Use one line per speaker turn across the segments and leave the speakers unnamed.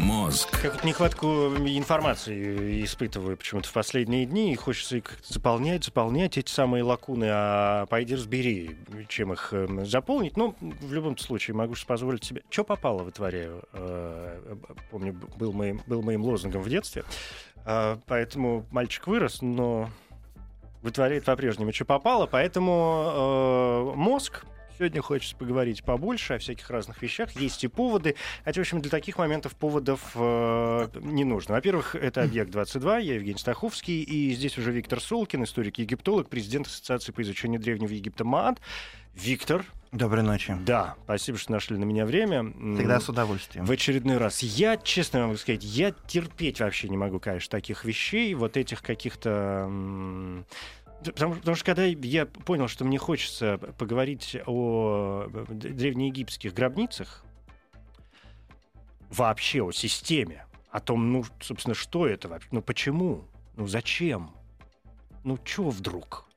Мозг.
Как нехватку информации испытываю почему-то в последние дни, и хочется их заполнять, заполнять эти самые лакуны, а пойди разбери, чем их э, заполнить. Ну, в любом случае, могу же позволить себе... Что попало, вытворяю. Э, помню, был моим, был моим лозунгом в детстве. Э, поэтому мальчик вырос, но вытворяет по-прежнему, что попало. Поэтому э, мозг Сегодня хочется поговорить побольше о всяких разных вещах. Есть и поводы. Хотя, в общем, для таких моментов поводов э, не нужно. Во-первых, это «Объект-22», я Евгений Стаховский, и здесь уже Виктор Солкин, историк-египтолог, президент Ассоциации по изучению Древнего Египта МААД. Виктор.
Доброй ночи.
Да, спасибо, что нашли на меня время.
Всегда с удовольствием.
В очередной раз. Я, честно могу сказать, я терпеть вообще не могу, конечно, таких вещей, вот этих каких-то Потому, потому что когда я понял, что мне хочется поговорить о древнеегипетских гробницах, вообще о системе, о том, ну, собственно, что это вообще, ну, почему, ну, зачем, ну, чё вдруг?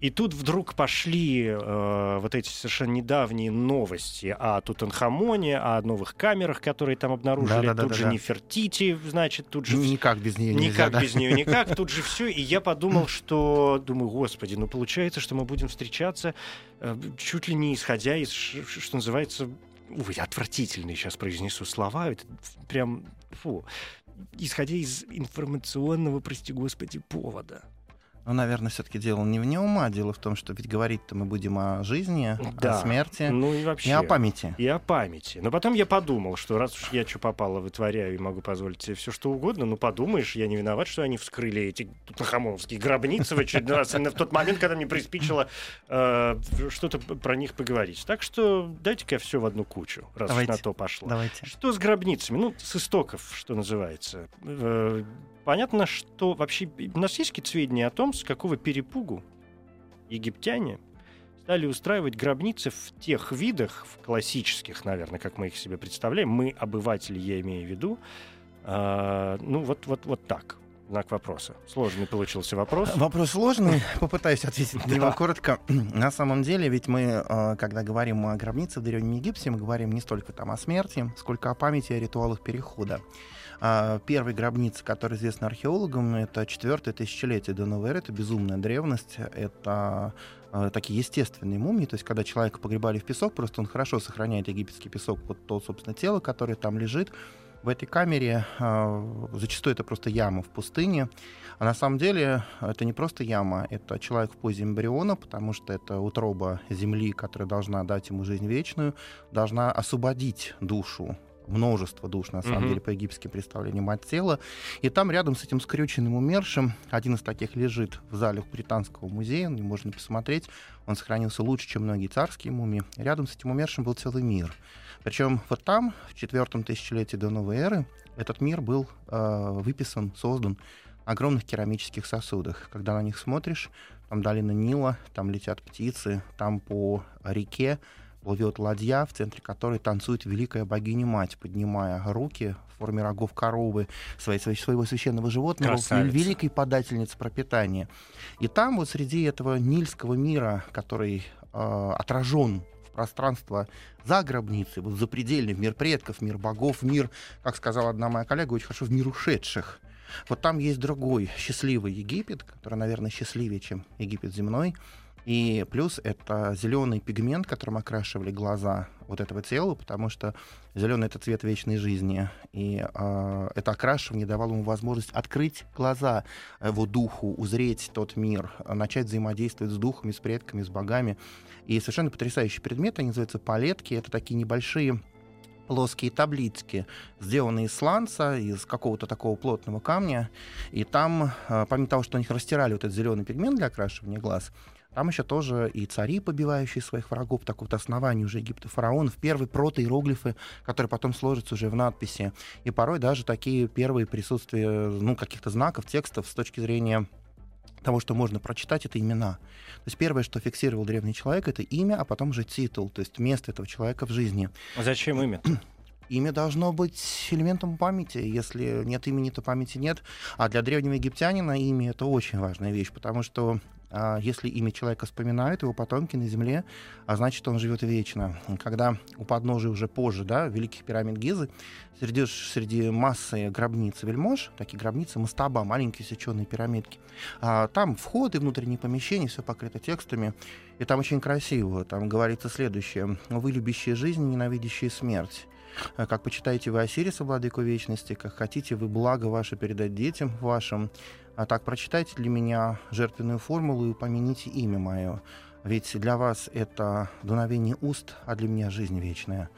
И тут вдруг пошли э, вот эти совершенно недавние новости о Тутанхамоне, о новых камерах, которые там обнаружили. Да, да, тут да, же да. Нефертити, значит, тут же...
Никак без нее
нельзя. Никак
да?
без нее никак. Тут же все. И я подумал, что... Думаю, господи, ну получается, что мы будем встречаться э, чуть ли не исходя из, что называется... Ой, отвратительные сейчас произнесу слова. Это прям... Фу. Исходя из информационного, прости господи, повода.
Ну, наверное, все-таки дело не в нем, а дело в том, что ведь говорить-то мы будем о жизни, да. о смерти,
ну и вообще.
И о памяти.
И о памяти. Но потом я подумал, что раз уж я что попало вытворяю и могу позволить себе все что угодно, ну подумаешь, я не виноват, что они вскрыли эти тутанхамоновские гробницы в очередной раз, именно в тот момент, когда мне приспичило э, что-то про них поговорить. Так что дайте-ка все в одну кучу, раз
Давайте.
уж на то пошло.
Давайте.
Что с гробницами? Ну, с истоков, что называется. Э, понятно, что вообще у нас есть какие-то сведения о том, с какого перепугу египтяне стали устраивать гробницы в тех видах, в классических, наверное, как мы их себе представляем. Мы, обыватели, я имею в виду. Э, ну, вот, вот, вот так. Знак вопроса. Сложный получился вопрос.
Вопрос сложный. Попытаюсь ответить на него коротко. На самом деле, ведь мы, а, когда говорим о гробнице в Древнем Египте, мы говорим не столько там о смерти, сколько о памяти о ритуалах перехода. А, первой гробница, которая известна археологам, это четвертое тысячелетие до новой эры, это безумная древность, это а, такие естественные мумии, то есть когда человека погребали в песок, просто он хорошо сохраняет египетский песок, вот то, собственно, тело, которое там лежит, в этой камере. Э, зачастую это просто яма в пустыне. А на самом деле это не просто яма, это человек в позе эмбриона, потому что это утроба земли, которая должна дать ему жизнь вечную, должна освободить душу множество душ, на самом mm-hmm. деле, по египетским представлениям от тела. И там рядом с этим скрюченным умершим, один из таких лежит в зале Британского музея, можно посмотреть, он сохранился лучше, чем многие царские мумии. Рядом с этим умершим был целый мир. Причем вот там, в четвертом тысячелетии до новой эры, этот мир был э, выписан, создан в огромных керамических сосудах. Когда на них смотришь, там долина Нила, там летят птицы, там по реке плывет ладья, в центре которой танцует великая богиня-мать, поднимая руки в форме рогов коровы своей, своего священного животного, Красавица. великой подательницы пропитания. И там вот среди этого нильского мира, который э, отражен в пространство за гробницей, вот запредельный, в мир предков, в мир богов, в мир, как сказала одна моя коллега, очень хорошо, в мир ушедших. Вот там есть другой счастливый Египет, который, наверное, счастливее, чем Египет земной, и плюс это зеленый пигмент, которым окрашивали глаза вот этого тела, потому что зеленый это цвет вечной жизни. И э, это окрашивание давало ему возможность открыть глаза его духу, узреть тот мир, начать взаимодействовать с духами, с предками, с богами. И совершенно потрясающий предмет, они называются палетки. Это такие небольшие плоские таблички, сделанные из сланца, из какого-то такого плотного камня. И там, э, помимо того, что они растирали вот этот зеленый пигмент для окрашивания глаз, там еще тоже и цари, побивающие своих врагов, так вот основание уже Египта фараонов, первые протоиероглифы, которые потом сложатся уже в надписи. И порой даже такие первые присутствия ну, каких-то знаков, текстов с точки зрения того, что можно прочитать, это имена. То есть первое, что фиксировал древний человек, это имя, а потом же титул, то есть место этого человека в жизни.
А зачем имя?
Имя должно быть элементом памяти. Если нет имени, то памяти нет. А для древнего египтянина имя — это очень важная вещь, потому что если имя человека вспоминают, его потомки на земле, а значит, он живет вечно. Когда у подножия уже позже, да, великих пирамид Гизы, среди, среди массы гробниц вельмож, такие гробницы мастаба, маленькие сеченые пирамидки, а, там входы, внутренние помещения, все покрыто текстами, и там очень красиво. Там говорится следующее. «Вы, любящие жизнь, ненавидящие смерть». Как почитаете вы Осириса, владыку вечности, как хотите вы благо ваше передать детям вашим, а так прочитайте для меня жертвенную формулу и упомяните имя мое. Ведь для вас это дуновение уст, а для меня жизнь вечная.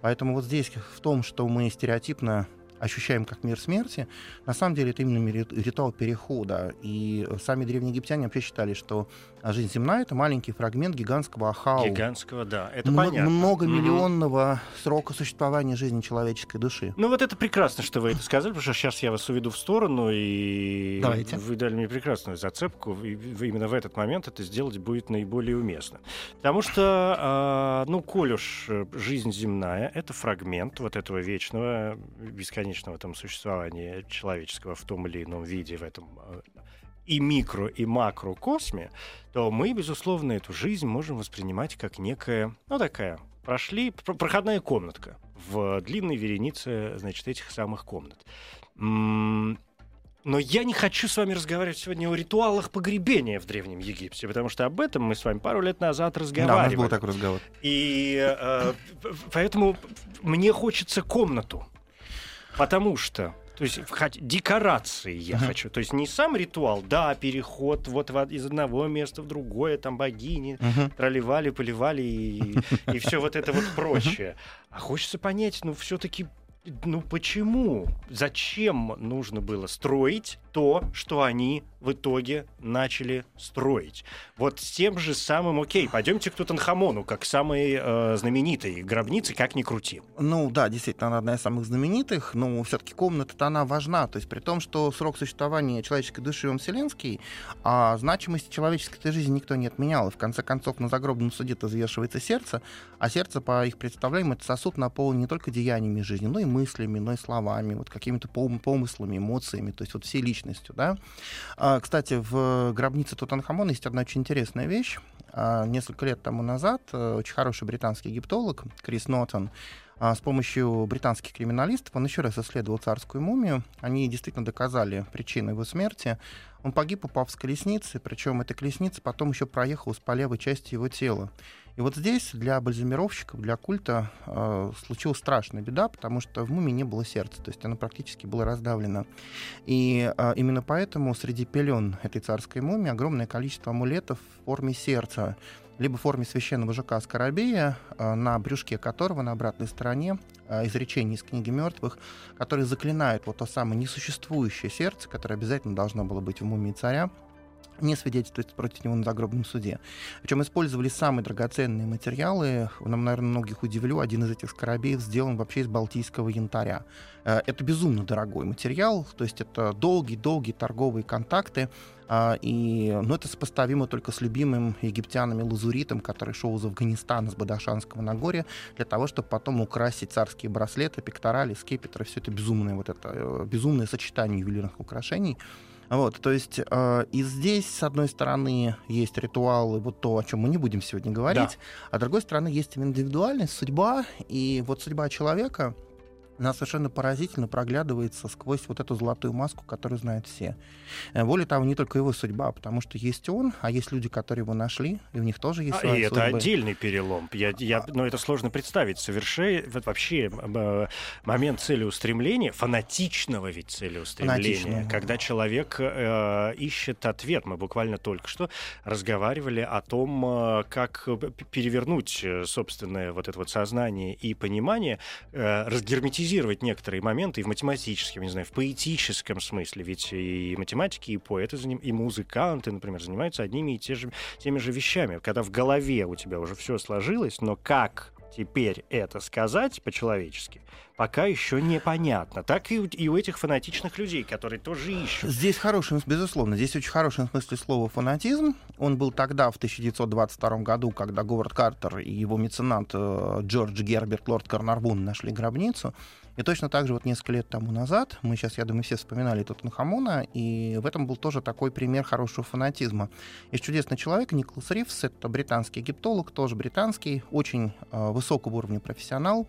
Поэтому вот здесь в том, что мы стереотипно ощущаем как мир смерти, на самом деле это именно ритуал перехода. И сами древние египтяне вообще считали, что жизнь земная — это маленький фрагмент гигантского ахау.
Гигантского, да, это
М-
понятно.
Многомиллионного mm-hmm. срока существования жизни человеческой души.
Ну вот это прекрасно, что вы это сказали, потому что сейчас я вас уведу в сторону, и
Давайте.
вы дали мне прекрасную зацепку, и именно в этот момент это сделать будет наиболее уместно. Потому что, ну, коль уж жизнь земная — это фрагмент вот этого вечного, бесконечного бесконечного там существования человеческого в том или ином виде в этом и микро, и макрокосме, то мы, безусловно, эту жизнь можем воспринимать как некая, ну, такая, прошли, проходная комнатка в длинной веренице, значит, этих самых комнат. Но я не хочу с вами разговаривать сегодня о ритуалах погребения в Древнем Египте, потому что об этом мы с вами пару лет назад разговаривали. Да, у нас
был такой разговор.
И э, поэтому мне хочется комнату, Потому что то есть декорации я uh-huh. хочу. То есть не сам ритуал, да, переход вот из одного места в другое, там богини uh-huh. проливали, поливали и, и все вот это вот прочее. А хочется понять, ну все-таки ну почему? Зачем нужно было строить то, что они в итоге начали строить? Вот с тем же самым, окей, пойдемте к Тутанхамону, как самой э, знаменитой гробнице, как ни крути.
Ну да, действительно, она одна из самых знаменитых, но все-таки комната-то она важна. То есть при том, что срок существования человеческой души он вселенский, а значимость человеческой жизни никто не отменял. И в конце концов на загробном суде-то взвешивается сердце, а сердце, по их представлениям, это сосуд наполнен не только деяниями жизни, но и мыслями, но и словами, вот какими-то помыслами, эмоциями, то есть вот всей личностью, да. А, кстати, в гробнице Тутанхамона есть одна очень интересная вещь. А, несколько лет тому назад э, очень хороший британский египтолог Крис Нотон а, с помощью британских криминалистов он еще раз исследовал царскую мумию. Они действительно доказали причину его смерти. Он погиб, упав с колесницы, причем эта колесница потом еще проехала по левой части его тела. И вот здесь для бальзамировщиков, для культа э, случилась страшная беда, потому что в мумии не было сердца, то есть оно практически было раздавлено. И э, именно поэтому среди пелен этой царской мумии огромное количество амулетов в форме сердца, либо в форме священного жука Скоробея, э, на брюшке которого на обратной стороне э, изречение из книги мертвых, которые заклинают вот то самое несуществующее сердце, которое обязательно должно было быть в мумии царя, не свидетельствует против него на загробном суде. Причем использовали самые драгоценные материалы. Нам, наверное, многих удивлю. Один из этих скоробеев сделан вообще из балтийского янтаря. Э, это безумно дорогой материал, то есть это долгие-долгие торговые контакты. А, и, ну, это сопоставимо только с любимым египтянами лазуритом, который шел из Афганистана, с Бадашанского Нагорья, для того, чтобы потом украсить царские браслеты, пекторали, скипетры. Все это безумное, вот это, э, безумное сочетание ювелирных украшений. Вот, то есть э, и здесь, с одной стороны, есть ритуалы, вот то, о чем мы не будем сегодня говорить, да. а с другой стороны, есть индивидуальность, судьба, и вот судьба человека, она совершенно поразительно проглядывается сквозь вот эту золотую маску, которую знают все. Э, более того, не только его судьба, потому что есть он, а есть люди, которые его нашли, и у них тоже есть
а,
свои
И
судьбы.
это отдельный перелом. Я, я, но это сложно представить. Совершенно вообще э, момент целеустремления, фанатичного ведь целеустремления, Фанатичного. когда человек э, ищет ответ. Мы буквально только что разговаривали о том, э, как перевернуть собственное вот это вот сознание и понимание, э, разгерметизировать драматизировать некоторые моменты и в математическом, не знаю, в поэтическом смысле. Ведь и математики, и поэты, и музыканты, например, занимаются одними и те же, теми же вещами. Когда в голове у тебя уже все сложилось, но как теперь это сказать по-человечески, пока еще непонятно. Так и у, и у этих фанатичных людей, которые тоже ищут.
Здесь хороший, безусловно, здесь очень хороший в смысле слова фанатизм. Он был тогда, в 1922 году, когда Говард Картер и его меценат э, Джордж Герберт, лорд Карнарвун нашли гробницу. И точно так же вот несколько лет тому назад, мы сейчас, я думаю, все вспоминали Тутанхамона, и в этом был тоже такой пример хорошего фанатизма. Есть чудесный человек, Николас Ривс, это британский египтолог, тоже британский, очень э, высокого уровня профессионал.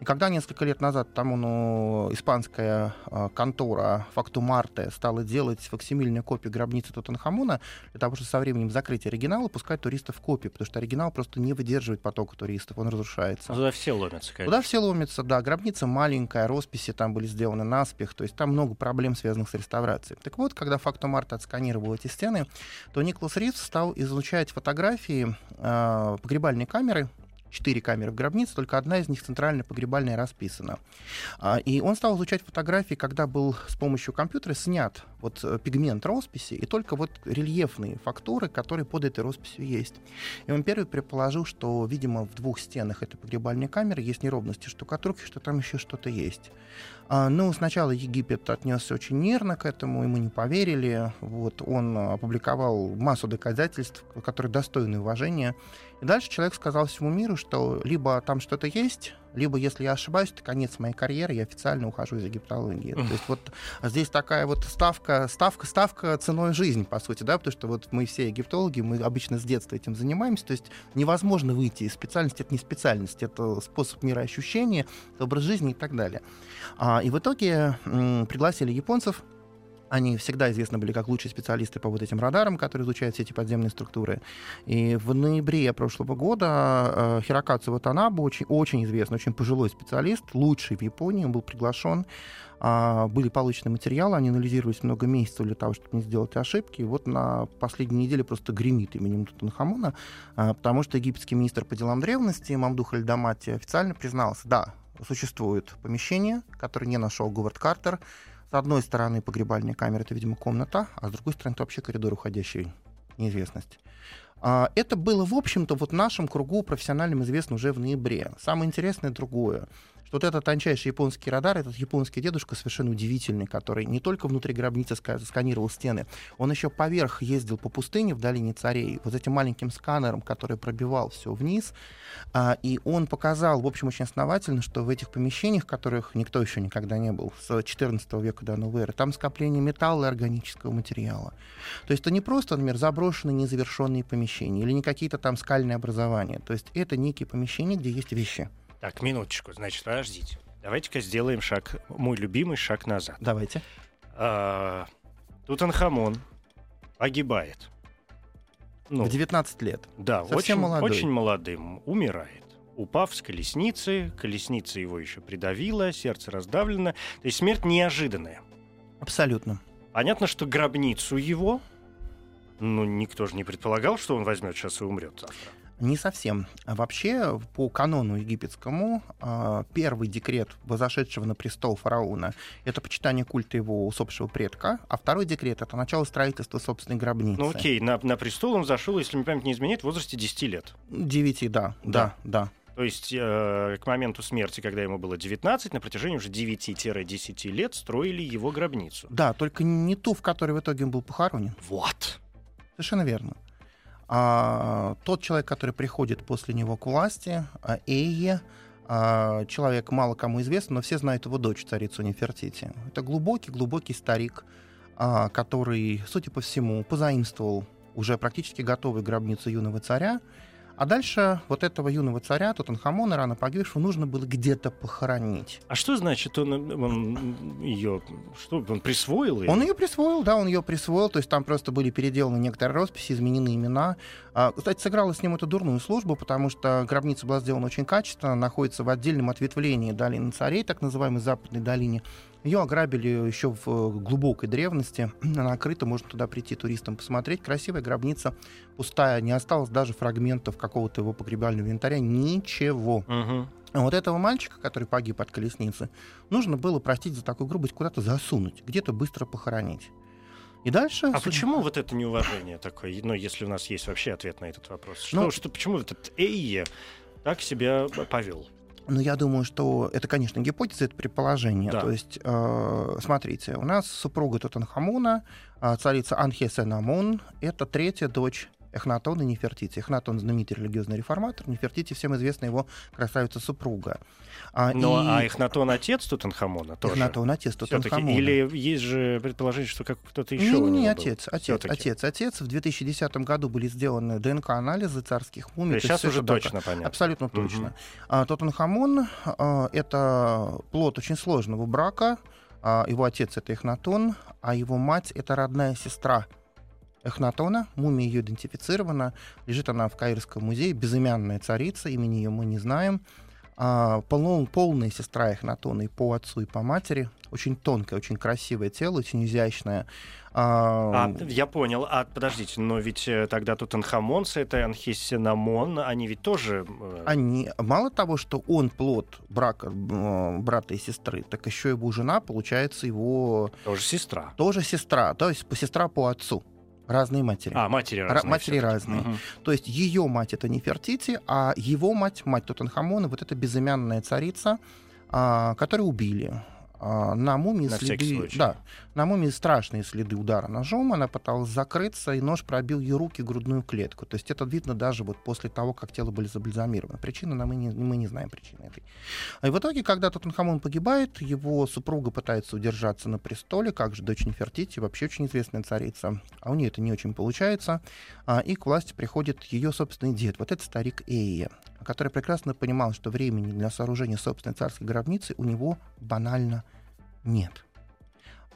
И когда несколько лет назад тому ну, испанская э, контора Факту Марте стала делать факсимильную копию гробницы Тутанхамона, для того, чтобы со временем закрыть оригинал и пускать туристов в копии, потому что оригинал просто не выдерживает потока туристов, он разрушается.
Туда все ломятся, конечно.
Туда все ломятся, да. Гробница маленькая, росписи там были сделаны наспех, то есть там много проблем, связанных с реставрацией. Так вот, когда Факту Марте отсканировал эти стены, то Николас Ривз стал изучать фотографии э, погребальной камеры четыре камеры в гробнице, только одна из них центральная погребальная расписана. А, и он стал изучать фотографии, когда был с помощью компьютера снят вот э, пигмент росписи и только вот рельефные фактуры, которые под этой росписью есть. И он первый предположил, что, видимо, в двух стенах этой погребальной камеры есть неровности штукатурки, что там еще что-то есть. А, ну, сначала Египет отнесся очень нервно к этому, ему не поверили. Вот, он опубликовал массу доказательств, которые достойны уважения. И дальше человек сказал всему миру, что либо там что-то есть, либо, если я ошибаюсь, это конец моей карьеры, я официально ухожу из египтологии. То есть вот здесь такая вот ставка, ставка, ставка ценой жизни, по сути, да, потому что вот мы все египтологи, мы обычно с детства этим занимаемся, то есть невозможно выйти из специальности, это не специальность, это способ мироощущения, образ жизни и так далее. А, и в итоге м, пригласили японцев, они всегда известны были как лучшие специалисты по вот этим радарам, которые изучают все эти подземные структуры. И в ноябре прошлого года э, Хирокацу Ватанабу, очень, очень известный, очень пожилой специалист, лучший в Японии, он был приглашен. А, были получены материалы, они анализировались много месяцев для того, чтобы не сделать ошибки. И вот на последней неделе просто гремит именем Тутанхамона, а, потому что египетский министр по делам древности Мамдух Альдамати официально признался, да, существует помещение, которое не нашел Говард Картер, с одной стороны погребальная камера, это, видимо, комната, а с другой стороны это вообще коридор уходящий неизвестность. А, это было, в общем-то, вот нашем кругу профессиональным известно уже в ноябре. Самое интересное другое вот этот тончайший японский радар, этот японский дедушка совершенно удивительный, который не только внутри гробницы сканировал стены, он еще поверх ездил по пустыне в долине царей, вот этим маленьким сканером, который пробивал все вниз, а, и он показал, в общем, очень основательно, что в этих помещениях, в которых никто еще никогда не был, с 14 века до новой эры, там скопление металла и органического материала. То есть это не просто, например, заброшенные незавершенные помещения или не какие-то там скальные образования. То есть это некие помещения, где есть вещи.
Так, минуточку, значит, подождите. Давайте-ка сделаем шаг, мой любимый шаг назад.
Давайте.
А, Тутанхамон погибает.
Ну, в 19 лет.
Да, Совсем очень, молодой. очень молодым. Умирает. Упав с колесницы, колесница его еще придавила, сердце раздавлено. То есть смерть неожиданная.
Абсолютно.
Понятно, что гробницу его, ну, никто же не предполагал, что он возьмет сейчас и умрет завтра.
Не совсем. Вообще, по канону египетскому, а, первый декрет возошедшего на престол фараона — это почитание культа его усопшего предка, а второй декрет — это начало строительства собственной гробницы.
Ну окей, на, на престол он зашел, если мне память не изменяет, в возрасте 10 лет.
9, да, да, да. да.
То есть э, к моменту смерти, когда ему было 19, на протяжении уже 9-10 лет строили его гробницу.
Да, только не ту, в которой в итоге он был похоронен.
Вот.
Совершенно верно. А, тот человек, который приходит после него к власти, а, Эйе, а, человек мало кому известен, но все знают его дочь, царицу Нефертити. Это глубокий-глубокий старик, а, который, судя по всему, позаимствовал уже практически готовую гробницу юного царя, А дальше вот этого юного царя, Тутанхамона, рано погибшего, нужно было где-то похоронить.
А что значит он, он ее, что он присвоил ее?
Он ее присвоил, да, он ее присвоил, то есть там просто были переделаны некоторые росписи, изменены имена. А, кстати, сыграла с ним эту дурную службу, потому что гробница была сделана очень качественно, находится в отдельном ответвлении долины царей, так называемой западной долине. Ее ограбили еще в э, глубокой древности. Она накрыта, можно туда прийти туристам посмотреть. Красивая гробница, пустая, не осталось даже фрагментов какого-то его погребального инвентаря. Ничего.
Угу.
Вот этого мальчика, который погиб от колесницы, нужно было, простить за такую грубость, куда-то засунуть, где-то быстро похоронить. И дальше...
А
судьба-
почему вот это неуважение такое, ну, если у нас есть вообще ответ на этот вопрос? Что,
Ну-
что, почему этот Эйе так себя повел?
Ну, я думаю, что это, конечно, гипотеза, это предположение.
Да.
То есть, э, смотрите, у нас супруга Тутанхамона, э, царица Анхесенамон, это третья дочь Эхнатона и Нефертити. Эхнатон — знаменитый религиозный реформатор, Нефертити всем известна его красавица-супруга. А,
Но,
и
а Эхнатон отец Тутанхамона тоже?
Эхнатон — отец. Тутанхамона.
Или есть же предположение, что как кто-то еще
Не, не,
него
отец,
был?
отец, отец, отец. В 2010 году были сделаны ДНК-анализы царских мумий. то
сейчас уже точно понятно.
Абсолютно точно. А, Тутанхамон а, это плод очень сложного брака. А, его отец это Эхнатон, а его мать это родная сестра Эхнатона. Мумия ее идентифицирована. Лежит она в Каирском музее. Безымянная царица. Имени ее мы не знаем. А, полно- полная сестра Эхнатона и по отцу, и по матери. Очень тонкое, очень красивое тело, очень изящное. А,
А, я понял. А подождите, но ведь э, тогда Тутанхамон с этой Анхисинамон, они ведь тоже... э,
Они, мало того, что он плод брака м, брата и сестры, так еще его жена, получается, его
тоже сестра.
тоже сестра, то есть сестра по отцу. Разные матери.
А, матери
Ра-
разные.
матери
всё-таки.
разные.
Мгм.
То есть ее мать это Нефертити, а его мать, мать Тутанхамона, вот эта безымянная царица, а, которую убили. А, на мумии
На
следы, да, на мумии страшные следы удара ножом. Она пыталась закрыться, и нож пробил ей руки, грудную клетку. То есть это видно даже вот после того, как тело были забальзамировано. Причины нам мы не, мы не знаем причины этой. И в итоге, когда Тутанхамон погибает, его супруга пытается удержаться на престоле, как же дочь Нефертити, вообще очень известная царица. А у нее это не очень получается. А, и к власти приходит ее собственный дед, вот этот старик Эйя, который прекрасно понимал, что времени для сооружения собственной царской гробницы у него банально нет.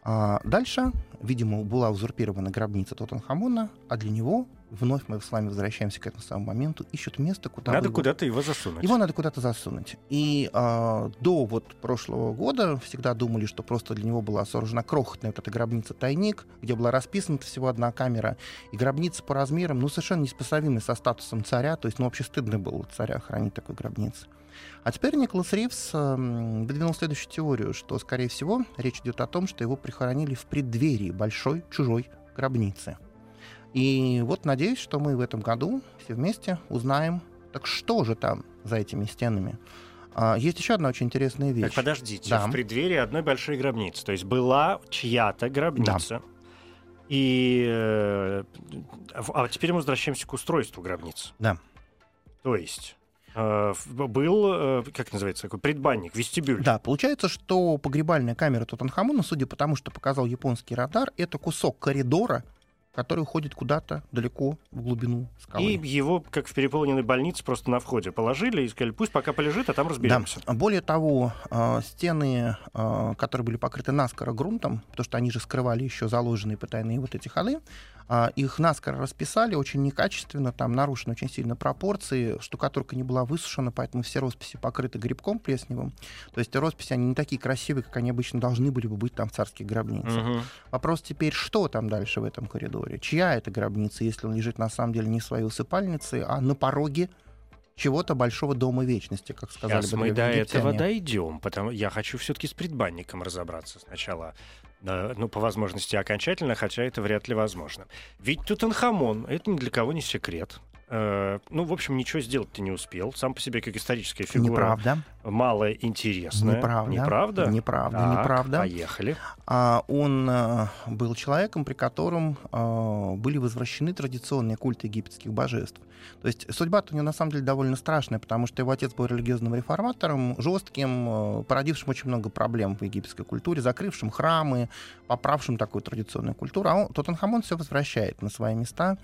А дальше, видимо, была узурпирована гробница Тутанхамона, а для него, вновь мы с вами возвращаемся к этому самому моменту, ищут место, куда
Надо
его-
куда-то его засунуть.
его надо куда-то засунуть. И а, до вот прошлого года всегда думали, что просто для него была сооружена крохотная вот эта гробница-тайник, где была расписана всего одна камера. И гробница по размерам, ну, совершенно неспособимая со статусом царя. То есть, ну, вообще стыдно было царя хранить такой гробнице. А теперь Николас Ривз эм, выдвинул следующую теорию, что, скорее всего, речь идет о том, что его прихоронили в преддверии большой чужой гробницы. И вот надеюсь, что мы в этом году все вместе узнаем, так что же там за этими стенами. А, есть еще одна очень интересная вещь.
Так, подождите,
Да.
в преддверии одной большой гробницы. То есть была чья-то гробница. И... э, А теперь мы возвращаемся к устройству гробницы.
Да.
То есть был, э, как называется, такой предбанник, вестибюль.
Да, получается, что погребальная камера Тутанхамона, судя по тому, что показал японский радар, это кусок коридора, который уходит куда-то далеко в глубину скалы.
И его, как в переполненной больнице, просто на входе положили и сказали, пусть пока полежит, а там разберемся.
Да. Более того, э, стены, э, которые были покрыты наскоро грунтом, потому что они же скрывали еще заложенные потайные вот эти ходы, э, их наскоро расписали очень некачественно, там нарушены очень сильно пропорции, штукатурка не была высушена, поэтому все росписи покрыты грибком плесневым. То есть росписи, они не такие красивые, как они обычно должны были бы быть там в царских гробницах.
Мгм.
Вопрос теперь, что там дальше в этом коридоре? Чья это гробница, если он лежит на самом деле не в своей усыпальнице, а на пороге чего-то большого дома вечности, как сказали
Сейчас
бы
мы до этого дойдем, потому я хочу все-таки с предбанником разобраться сначала. Ну, по возможности окончательно, хотя это вряд ли возможно. Ведь Тутанхамон, это ни для кого не секрет. Э, ну, в общем, ничего сделать-то не успел. Сам по себе как историческая фигура
Неправда.
мало интересная.
Неправда.
Неправда?
Неправда,
Так,
неправда.
Поехали.
А, он э, был человеком, при котором э, были возвращены традиционные культы египетских божеств. То есть судьба у него на самом деле довольно страшная, потому что его отец был религиозным реформатором, жестким, породившим очень много проблем в египетской культуре, закрывшим храмы, поправшим такую традиционную культуру. А он, Тутанхамон все возвращает на свои места.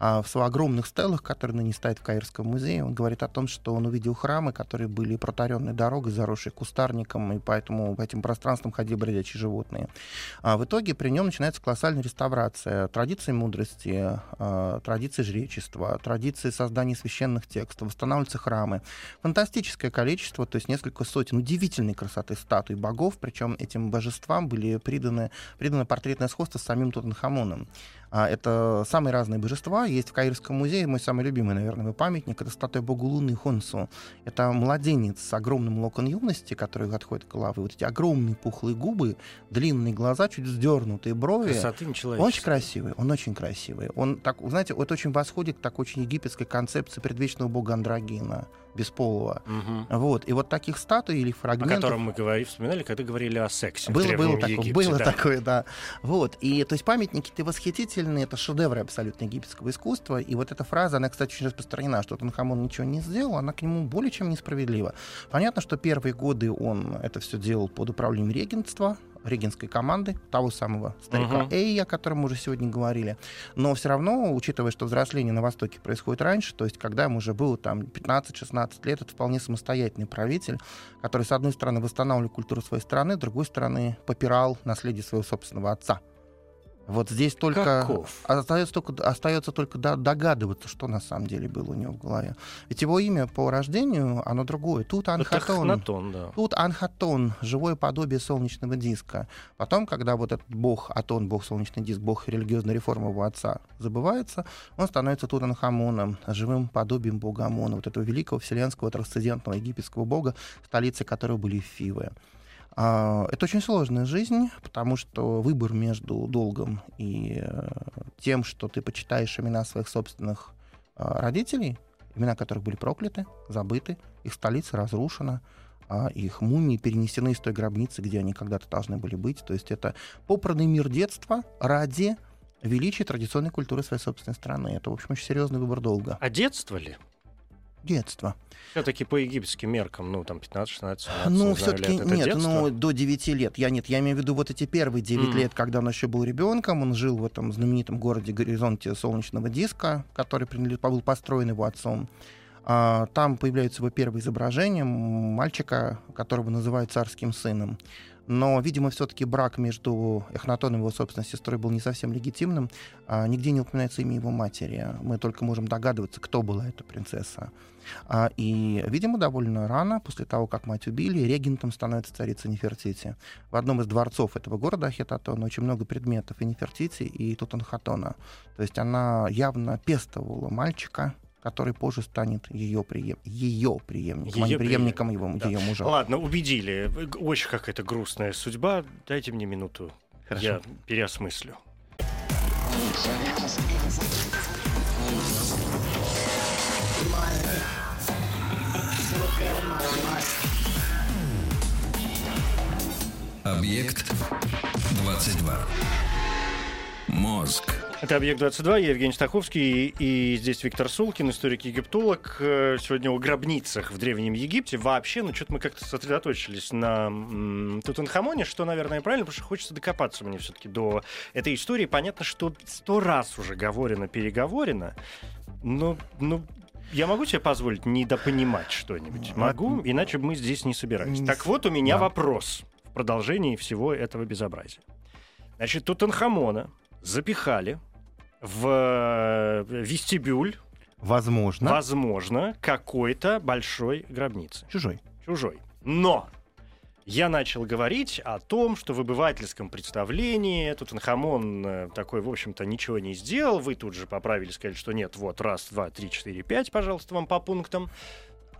А, в своих огромных стелах, которые ныне стоят в Каирском музее, он говорит о том, что он увидел храмы, которые были протаренной дорогой, заросшей кустарником, и поэтому по этим пространствам ходили бродячие животные. А в итоге при нем начинается колоссальная реставрация традиции мудрости, а, традиции жречества, традиции создания священных текстов, восстанавливаются храмы. Фантастическое количество, то есть несколько сотен удивительной красоты статуй богов, причем этим божествам были приданы, придано портретное сходство с самим Тутанхамоном. А, это самые разные божества. Есть в Каирском музее мой самый любимый, наверное, памятник. Это статуя богу Луны Хонсу. Это младенец с огромным локон юности, который отходит к головы. Вот эти огромные пухлые губы, длинные глаза, чуть вздернутые брови.
Красоты
Очень красивый, он очень красивый. Он, так, знаете, это очень восходит к такой очень египетской концепции предвечного бога Андрогина бесполого. Угу. Вот. И вот таких статуй или фрагментов...
О котором мы говорили, вспоминали, когда говорили о сексе.
Было, было, такое,
Египте,
было
да.
такое, да. Вот. И то есть памятники-то восхитительные, это шедевры абсолютно египетского искусства. И вот эта фраза, она, кстати, очень распространена, что Танхамон ничего не сделал, она к нему более чем несправедлива. Понятно, что первые годы он это все делал под управлением регентства, регенской команды, того самого старика uh-huh. Эйя, о котором мы уже сегодня говорили. Но все равно, учитывая, что взросление на Востоке происходит раньше, то есть когда ему уже было там 15-16 лет, это вполне самостоятельный правитель, который, с одной стороны, восстанавливал культуру своей страны, с другой стороны, попирал наследие своего собственного отца. Вот здесь только остается только, остается только догадываться, что на самом деле было у него в голове. Ведь его имя по рождению, оно другое. Тут Анхатон.
Анхатон да.
Тут Анхатон, живое подобие солнечного диска. Потом, когда вот этот бог Атон, бог солнечный диск, бог религиозной реформы его отца забывается, он становится тут Анхамоном, живым подобием бога Амона, вот этого великого вселенского трансцендентного египетского бога, столицей которого были Фивы. А, это очень сложная жизнь, потому что выбор между долгом и э, тем, что ты почитаешь имена своих собственных а, родителей, имена которых были прокляты, забыты, их столица разрушена, а их мумии перенесены из той гробницы, где они когда-то должны были быть. То есть это попранный мир детства ради величия традиционной культуры своей собственной страны. Это, в общем, очень серьезный выбор долга.
А детство ли?
Детство.
Все-таки по египетским меркам, ну, там 15-16
Ну, все-таки нет, детство? ну, до 9 лет. Я нет, я имею в виду вот эти первые 9 mm. лет, когда он еще был ребенком, он жил в этом знаменитом городе горизонте солнечного диска, который был построен его отцом. А, там появляются его первые изображения мальчика, которого называют царским сыном. Но, видимо, все-таки брак между Эхнатоном и его собственной сестрой был не совсем легитимным. А, нигде не упоминается имя его матери. Мы только можем догадываться, кто была эта принцесса. А, и, видимо, довольно рано, после того, как мать убили, регентом становится царица Нефертити. В одном из дворцов этого города Ахетатона очень много предметов и Нефертити, и Тутанхатона. То есть она явно пестовала мальчика, который позже станет ее, преем... ее преемником, ее а не преемником преем... его, да. ее мужа.
Ладно, убедили. Очень какая-то грустная судьба. Дайте мне минуту. Хорошо. Я переосмыслю.
Объект 22. Мозг.
Это «Объект-22», я Евгений Стаховский, и здесь Виктор Сулкин, историк-египтолог. Э, сегодня о гробницах в Древнем Египте. Вообще, ну, что-то мы как-то сосредоточились на Тутанхамоне, что, наверное, правильно, потому что хочется докопаться мне все-таки до этой истории. Понятно, что сто раз уже говорено-переговорено, но, ну, я могу себе позволить недопонимать что-нибудь? Могу, иначе мы здесь не собираемся. Так вот, у меня да. вопрос в продолжении всего этого безобразия. Значит, Тутанхамона запихали в э, вестибюль.
Возможно.
Возможно, какой-то большой гробницы.
Чужой.
Чужой. Но я начал говорить о том, что в обывательском представлении Тутанхамон э, такой, в общем-то, ничего не сделал. Вы тут же поправили, сказали, что нет, вот, раз, два, три, четыре, пять, пожалуйста, вам по пунктам.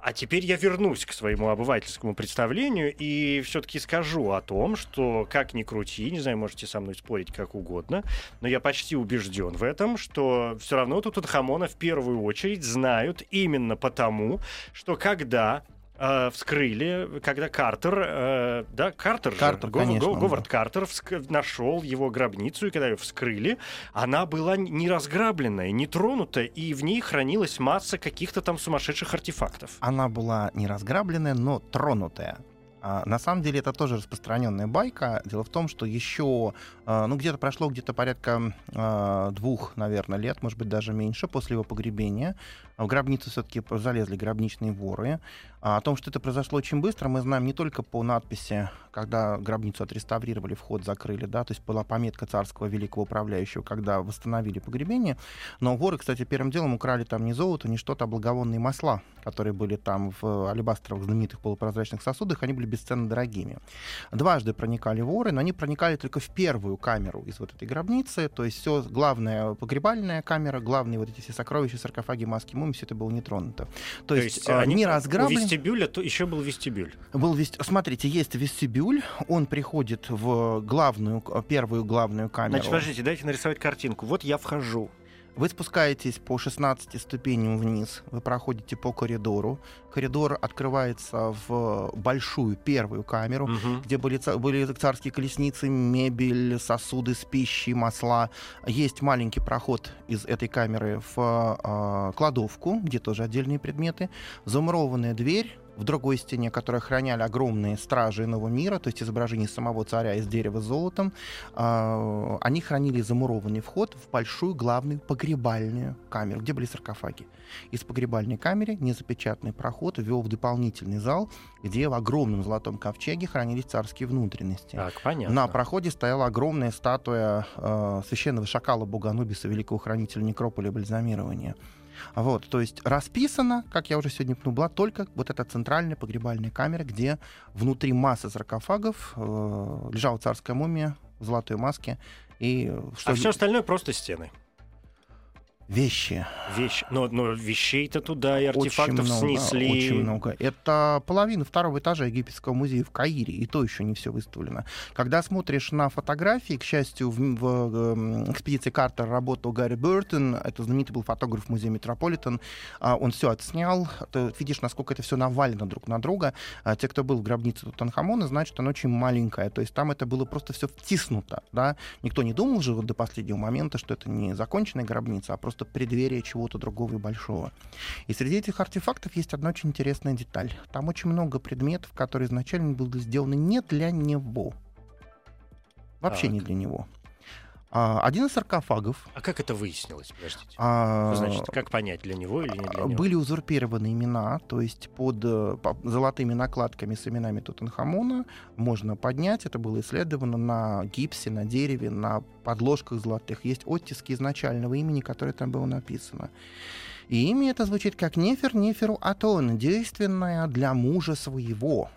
А теперь я вернусь к своему обывательскому представлению и все-таки скажу о том, что как ни крути, не знаю, можете со мной спорить как угодно, но я почти убежден в этом, что все равно тут Хамона в первую очередь знают именно потому, что когда э, вскрыли, когда Картер, э, да, Картер,
Картер
же,
конечно,
Го, Говард да. Картер вск- нашел его гробницу, и когда ее вскрыли, она была не разграбленная, не тронута, и в ней хранилась масса каких-то там сумасшедших артефактов.
Она была не разграбленная, но тронутая. А, на самом деле это тоже распространенная байка. Дело в том, что еще, а, ну где-то прошло где-то порядка а, двух, наверное, лет, может быть даже меньше после его погребения. В гробницу все-таки залезли гробничные воры. А о том, что это произошло очень быстро, мы знаем не только по надписи, когда гробницу отреставрировали, вход закрыли, да, то есть была пометка царского великого управляющего, когда восстановили погребение, но воры, кстати, первым делом украли там не золото, не что-то, а благовонные масла, которые были там в алебастровых знаменитых полупрозрачных сосудах, они были бесценно дорогими. Дважды проникали воры, но они проникали только в первую камеру из вот этой гробницы, то есть все главная погребальная камера, главные вот эти все сокровища, саркофаги, маски, мумии, все это было не тронуто. То,
То
есть,
есть
а,
они-
не
У
разграблен.
Вестибюля то еще был вестибюль.
Был вест... Смотрите, есть вестибюль, он приходит в главную, первую главную камеру.
Значит, подождите, дайте нарисовать картинку. Вот я вхожу.
Вы спускаетесь по 16 ступеням вниз, вы проходите по коридору. Коридор открывается в большую первую камеру,
Мгм.
где были, были царские колесницы, мебель, сосуды с пищей, масла. Есть маленький проход из этой камеры в а, кладовку, где тоже отдельные предметы. Замурованная дверь в другой стене, которую охраняли огромные стражи иного мира, то есть изображение самого царя из дерева с золотом. А, Они хранили замурованный вход в большую главную погребальную камеру, где были саркофаги. Из погребальной камеры незапечатанный проход вел в дополнительный зал, где в огромном золотом ковчеге хранились царские внутренности.
Так, понятно.
На проходе стояла огромная статуя э, священного шакала бога Анубиса, великого хранителя некрополя бальзамирования. Вот, то есть расписано, как я уже сегодня пнул, была только вот эта центральная погребальная камера, где внутри массы саркофагов э, лежала царская мумия в золотой маске и э, что
А все остальное просто стены.
Вещи.
Вещи. Но, но вещей-то туда и артефактов
очень много,
снесли.
Очень много. Это половина второго этажа египетского музея в Каире, и то еще не все выставлено. Когда смотришь на фотографии, к счастью, в, в, эм, экспедиции Картер работал Гарри Бертон, это знаменитый был фотограф музея Метрополитен, а, он все отснял, ты видишь, насколько это все навалено друг на друга. А те, кто был в гробнице Тутанхамона, знают, что она очень маленькая, то есть там это было просто все втиснуто, да. Никто не думал же вот до последнего момента, что это не законченная гробница, а просто преддверие чего-то другого и большого. И среди этих артефактов есть одна очень интересная деталь. Там очень много предметов, которые изначально были сделаны не для него. Вообще
Так.
не для него. А, один из саркофагов
А как это выяснилось? Подождите.
а,
Что значит, как понять, для него или не для него?
были узурпированы имена, то есть под э, по- золотыми накладками с именами Тутанхамона можно поднять. Это было исследовано на гипсе, на дереве, на подложках золотых. Есть оттиски изначального имени, которое там было написано. И имя это звучит как Нефер Неферу Атон, действенное для мужа своего.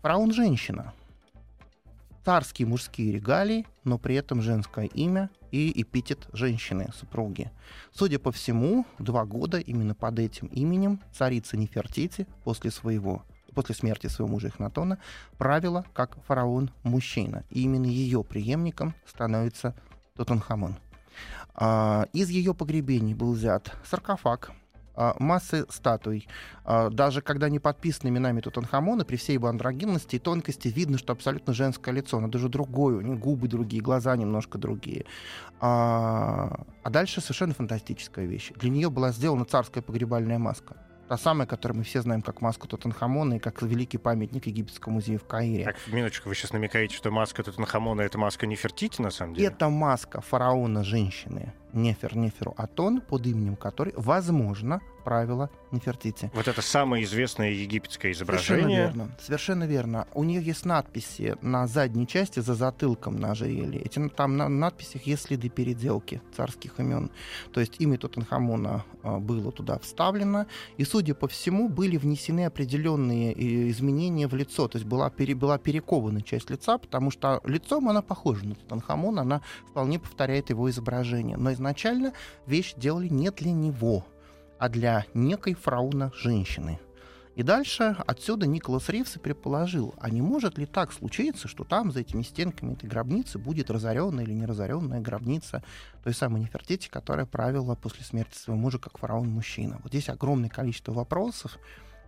Фараон женщина. Царские мужские регалии, но при этом женское имя и эпитет женщины, супруги. Судя по всему, два года именно под этим именем царица Нефертити после своего после смерти своего мужа Эхнатона правила как фараон-мужчина. И именно ее преемником становится Тутанхамон. А, из ее погребений был взят саркофаг, массы статуй. А, Даже когда не подписаны именами Тутанхамона, при всей его андрогинности и тонкости видно, что абсолютно женское лицо. Оно даже другое, у нее губы другие, глаза немножко другие. А, а дальше совершенно фантастическая вещь. Для нее была сделана царская погребальная маска. Та самая, которую мы все знаем как маску Тутанхамона и как великий памятник египетского музея в Каире.
Так, минуточку, вы сейчас намекаете, что маска Тутанхамона — это маска Нефертити, на самом деле?
Это маска фараона женщины Нефер Неферу Атон, под именем которой, возможно, правила Нефертити.
Вот это самое известное египетское
Совершенно
изображение.
верно. Совершенно верно. У нее есть надписи на задней части за затылком на ожерелье. Эти, там на надписях есть следы переделки царских имен. То есть имя Тутанхамона а, было туда вставлено. И, судя по всему, были внесены определенные э, изменения в лицо. То есть была, пере- была перекована часть лица, потому что лицом она похожа на Тутанхамона, она вполне повторяет его изображение. Но изначально вещь делали не для него, а для некой фрауна женщины. И дальше отсюда Николас Ривс и предположил, а не может ли так случиться, что там за этими стенками этой гробницы будет разоренная или неразоренная гробница той самой Нефертити, которая правила после смерти своего мужа как фараон-мужчина. Вот здесь огромное количество вопросов,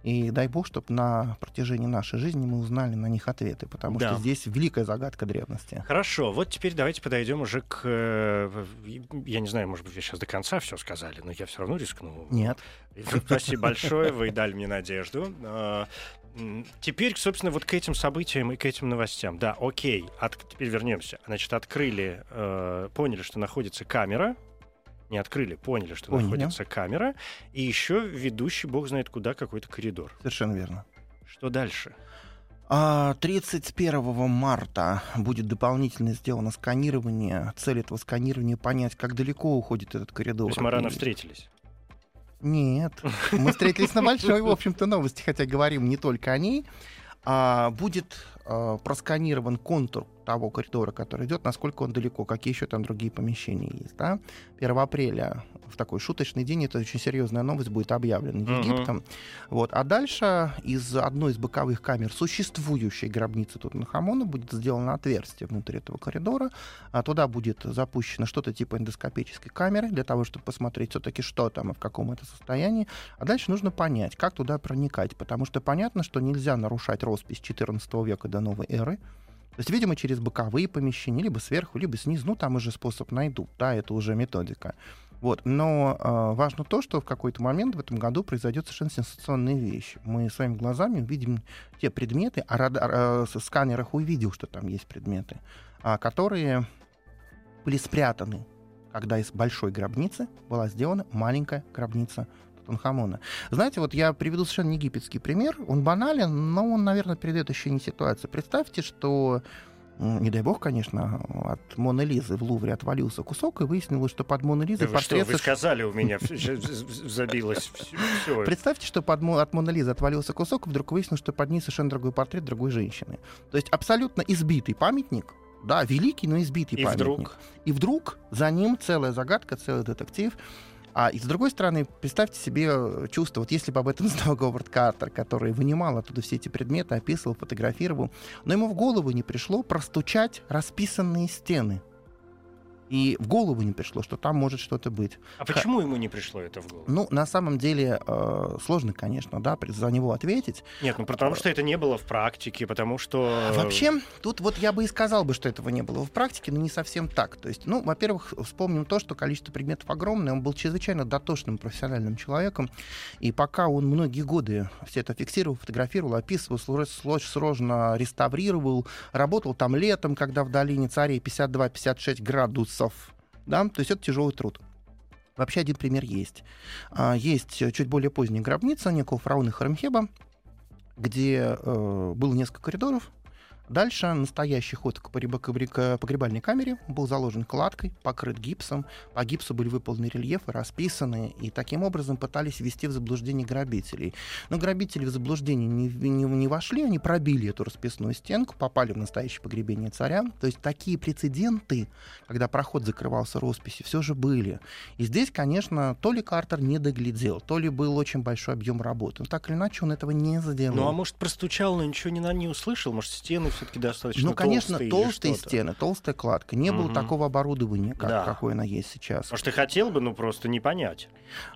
И дай бог, чтобы на протяжении нашей жизни мы узнали на них ответы, потому
Да.
что здесь великая загадка древности.
Хорошо, вот теперь давайте подойдем уже к... э, Я не знаю, может быть, вы сейчас до конца все сказали, но я все равно рискну.
Нет.
Спасибо большое, вы дали мне надежду. А, Теперь, собственно, вот к этим событиям и к этим новостям. Да, окей, от- теперь вернемся. Значит, открыли, э, поняли, что находится камера. Не открыли, поняли, что
Поняли.
находится камера. И еще ведущий, бог знает куда, какой-то коридор.
Совершенно верно.
Что дальше?
А, 31 марта будет дополнительно сделано сканирование. Цель этого сканирования понять, как далеко уходит этот коридор.
То есть мы рано встретились.
Нет. Мы встретились на большой, в общем-то, новости, хотя говорим не только о ней. А, будет а, просканирован контур того коридора, который идет, насколько он далеко, какие еще там другие помещения есть. Да? 1 апреля в такой шуточный день, это очень серьезная новость, будет объявлена
Мгм.
Египтом. Вот. А дальше из одной из боковых камер существующей гробницы Тутанхамона будет сделано отверстие внутри этого коридора, а туда будет запущено что-то типа эндоскопической камеры для того, чтобы посмотреть все-таки, что там и в каком это состоянии. А дальше нужно понять, как туда проникать, потому что понятно, что нельзя нарушать роспись 14 века до новой эры. То есть, видимо, через боковые помещения, либо сверху, либо снизу, ну, там уже способ найдут, да, это уже методика. Вот. Но э, важно то, что в какой-то момент в этом году произойдет совершенно сенсационная вещь. Мы своими глазами увидим те предметы, а радар, э, с сканерах увидел, что там есть предметы, а, которые были спрятаны, когда из большой гробницы была сделана маленькая гробница Тутанхамона. Знаете, вот я приведу совершенно не египетский пример. Он банален, но он, наверное, передает ощущение ситуации. Представьте, что не дай бог, конечно, от Моны Лизы в Лувре отвалился кусок, и выяснилось, что под Моной Лизой
Да вы что,
портрет
вы сказали, у меня забилось все.
Представьте, что под от Моны Лизы отвалился кусок, и вдруг выяснилось, что под ней совершенно другой портрет другой женщины. То есть абсолютно избитый памятник, да, великий, но избитый
И
памятник.
вдруг?
И вдруг за ним целая загадка, целый детектив. А и с другой стороны, представьте себе э, чувство, вот если бы об этом знал Говард Картер, который вынимал оттуда все эти предметы, описывал, фотографировал, но ему в голову не пришло простучать расписанные стены. И в голову не пришло, что там может что-то быть.
А почему ему не пришло это в голову?
Ну, на самом деле, э, сложно, конечно, да, за него ответить.
Нет, ну потому что это не было в практике, потому что...
Вообще, тут вот я бы и сказал бы, что этого не было в практике, но не совсем так. То есть, ну, во-первых, вспомним то, что количество предметов огромное, он был чрезвычайно дотошным профессиональным человеком, и пока он многие годы все это фиксировал, фотографировал, описывал, сло- сло- сложно реставрировал, работал там летом, когда в долине царей 52-56 градусов, да, то есть это тяжелый труд. Вообще один пример есть. А, Есть э, чуть более поздняя гробница некого фараона Харамхеба, где э, было несколько коридоров. Дальше настоящий ход к погреб- к погреб- к погребальной камере был заложен кладкой, покрыт гипсом. По гипсу были выполнены рельефы, расписаны, и таким образом пытались ввести в заблуждение грабителей. Но грабители в заблуждение не, не- не вошли, они пробили эту расписную стенку, попали в настоящее погребение царя. То есть такие прецеденты, когда проход закрывался росписи, все же были. И здесь, конечно, то ли Картер не доглядел, то ли был очень большой объем работы. Но так или иначе он этого не сделал.
Ну, а может, простучал, но ничего не, не услышал? Может, стены все-таки достаточно
Ну, конечно,
толстые
толстые стены, толстая кладка. Не было
Мгм.
такого оборудования, как,
Да.
какое оно есть сейчас.
Может, и хотел бы, но просто не понять.